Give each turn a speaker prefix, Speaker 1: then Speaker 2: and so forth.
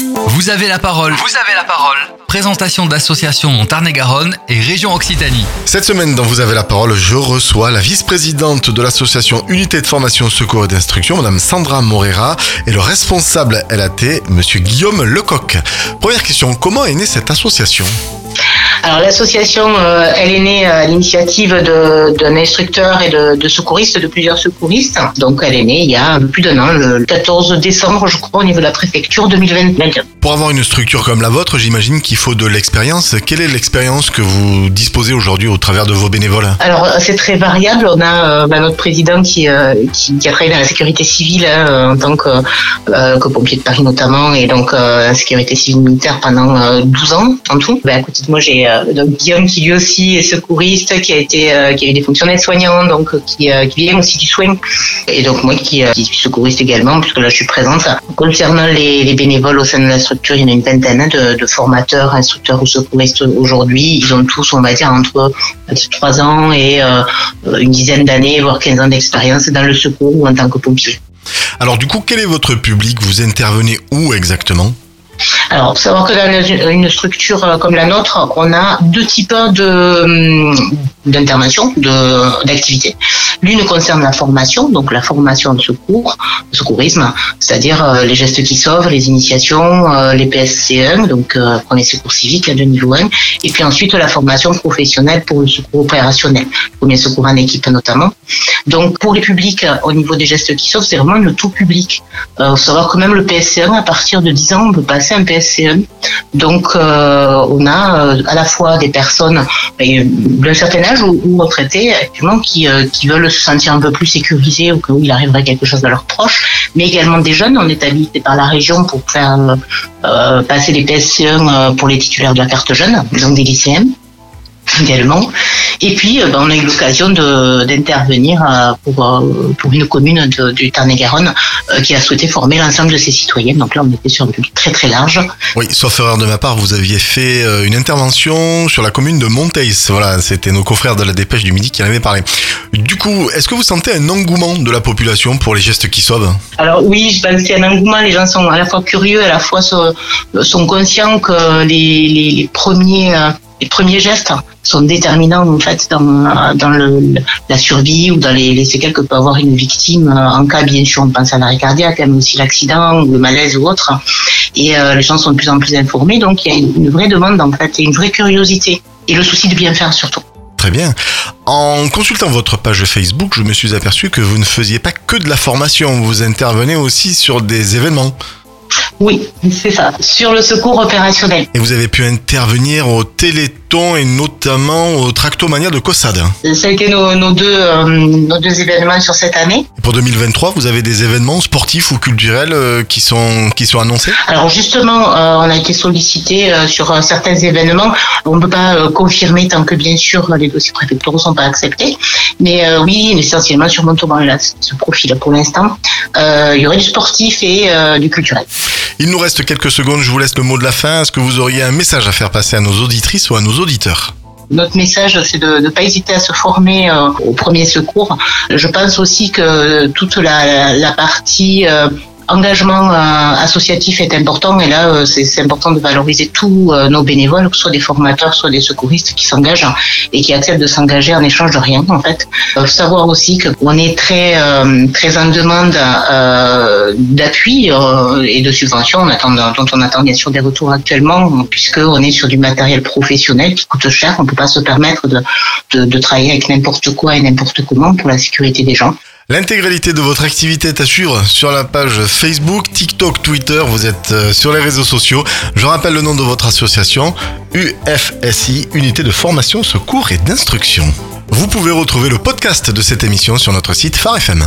Speaker 1: Vous avez la parole. Vous avez la parole. Présentation d'associations Tarn-et-Garonne et région Occitanie.
Speaker 2: Cette semaine, dans Vous avez la parole, je reçois la vice-présidente de l'association Unité de formation, secours et d'instruction, Madame Sandra Morera, et le responsable LAT, Monsieur Guillaume Lecoq. Première question, comment est née cette association?
Speaker 3: Alors l'association, euh, elle est née à l'initiative d'un instructeur et de, de secouristes, de plusieurs secouristes. Donc elle est née il y a plus d'un an, le 14 décembre, je crois, au niveau de la préfecture 2021.
Speaker 2: Pour avoir une structure comme la vôtre, j'imagine qu'il faut de l'expérience. Quelle est l'expérience que vous disposez aujourd'hui au travers de vos bénévoles
Speaker 3: Alors c'est très variable. On a euh, bah, notre président qui, euh, qui, qui a travaillé dans la sécurité civile hein, en tant que, euh, pompier de Paris notamment, et donc euh, la sécurité civile militaire pendant euh, 12 ans en tout. Bah, à côté de moi, j'ai Guillaume qui lui aussi est secouriste, qui a été qui a eu des fonctions d'aide-soignant, donc qui, qui vient aussi du soin. Et donc moi qui, qui suis secouriste également, puisque là je suis présente. Concernant les, les bénévoles au sein de la structure, il y en a une vingtaine hein, de, de formateurs, instructeurs ou secouristes aujourd'hui. Ils ont tous, on va dire, entre 3 ans et euh, une dizaine d'années, voire 15 ans d'expérience dans le secours ou en tant que pompier.
Speaker 2: Alors du coup, quel est votre public? Vous intervenez où exactement?
Speaker 3: Alors, faut savoir que dans une une structure euh, comme la nôtre, on a deux types de hum, d'intervention, de d'activités. L'une concerne la formation, donc la formation de secours, le secourisme, c'est-à-dire euh, les gestes qui sauvent, les initiations, euh, les PSC1, donc euh, premier secours civique de niveau 1, et puis ensuite la formation professionnelle pour le secours opérationnel, premier secours en équipe notamment. Donc pour les publics, euh, au niveau des gestes qui sauvent, c'est vraiment le tout public. Euh, savoir que même le PSC1, à partir de 10 ans, on peut passer un PSC1. Donc on a à la fois des personnes euh, d'un certain âge ou, retraités actuellement qui veulent se sentir un peu plus sécurisés au cas où il arriverait quelque chose à leurs proches, mais également des jeunes. On est habilité par la région pour faire euh, euh, passer les PSC1 euh, pour les titulaires de la carte jeune, donc des lycéens également. Et puis, euh, ben, on a eu l'occasion d'intervenir euh, pour, euh, pour une commune de- du Tarn-et-Garonne qui a souhaité former l'ensemble de ses citoyens. Donc là, on était sur un public très très large.
Speaker 2: Oui, sauf erreur de ma part, vous aviez fait une intervention sur la commune de Monteils. Voilà, c'était nos confrères de la dépêche du midi qui en avaient parlé. Du coup, est-ce que vous sentez un engouement de la population pour les gestes qui sauvent?
Speaker 3: Alors oui, je pense qu'il y a un engouement. Les gens sont à la fois curieux, à la fois sont, sont conscients que les, les, les premiers les premiers gestes sont déterminants en fait dans, la survie ou dans les, les séquelles que peut avoir une victime euh, en cas bien sûr on pense à l'arrêt cardiaque mais aussi l'accident ou le malaise ou autre et euh, les gens sont de plus en plus informés donc il y a une, une vraie demande en fait et une vraie curiosité et le souci de bien faire surtout.
Speaker 2: Très bien. En consultant votre page Facebook, je me suis aperçu que vous ne faisiez pas que de la formation, vous intervenez aussi sur des événements.
Speaker 3: Oui, c'est ça. Sur le secours opérationnel.
Speaker 2: Et vous avez pu intervenir au Téléthon et notamment au Tractomania de Cossade.
Speaker 3: Ça a été nos, nos deux, euh, nos deux événements sur cette année.
Speaker 2: Et pour 2023, vous avez des événements sportifs ou culturels euh, qui sont, qui sont annoncés?
Speaker 3: Alors justement, euh, on a été sollicité euh, sur euh, certains événements. On ne peut pas euh, confirmer tant que bien sûr les dossiers préfectoraux ne sont pas acceptés. Mais euh, oui, essentiellement sur Montauban, là, ce profil pour l'instant. Euh, il y aurait du sportif et euh, du culturel.
Speaker 2: Il nous reste quelques secondes, je vous laisse le mot de la fin. Est-ce que vous auriez un message à faire passer à nos auditrices ou à nos auditeurs?
Speaker 3: Notre message, c'est de ne pas hésiter à se former euh, au premier secours. Je pense aussi que toute la, partie euh, engagement euh, associatif est important et là, euh, c'est important de valoriser tous euh, nos bénévoles, que ce soit des formateurs, soit des secouristes qui s'engagent et qui acceptent de s'engager en échange de rien, en fait. Savoir aussi qu'on est très, très en demande d'appui et de subventions, on attend, dont on attend bien sûr des retours actuellement, puisqu'on est sur du matériel professionnel qui coûte cher, on ne peut pas se permettre de, de, de travailler avec n'importe quoi et n'importe comment pour la sécurité des gens.
Speaker 2: L'intégralité de votre activité est à sur la page Facebook, TikTok, Twitter. Vous êtes euh, sur les réseaux sociaux. Je rappelle le nom de votre association, UFSI, Unité de formation, secours et d'instruction. Vous pouvez retrouver le podcast de cette émission sur notre site Phare FM.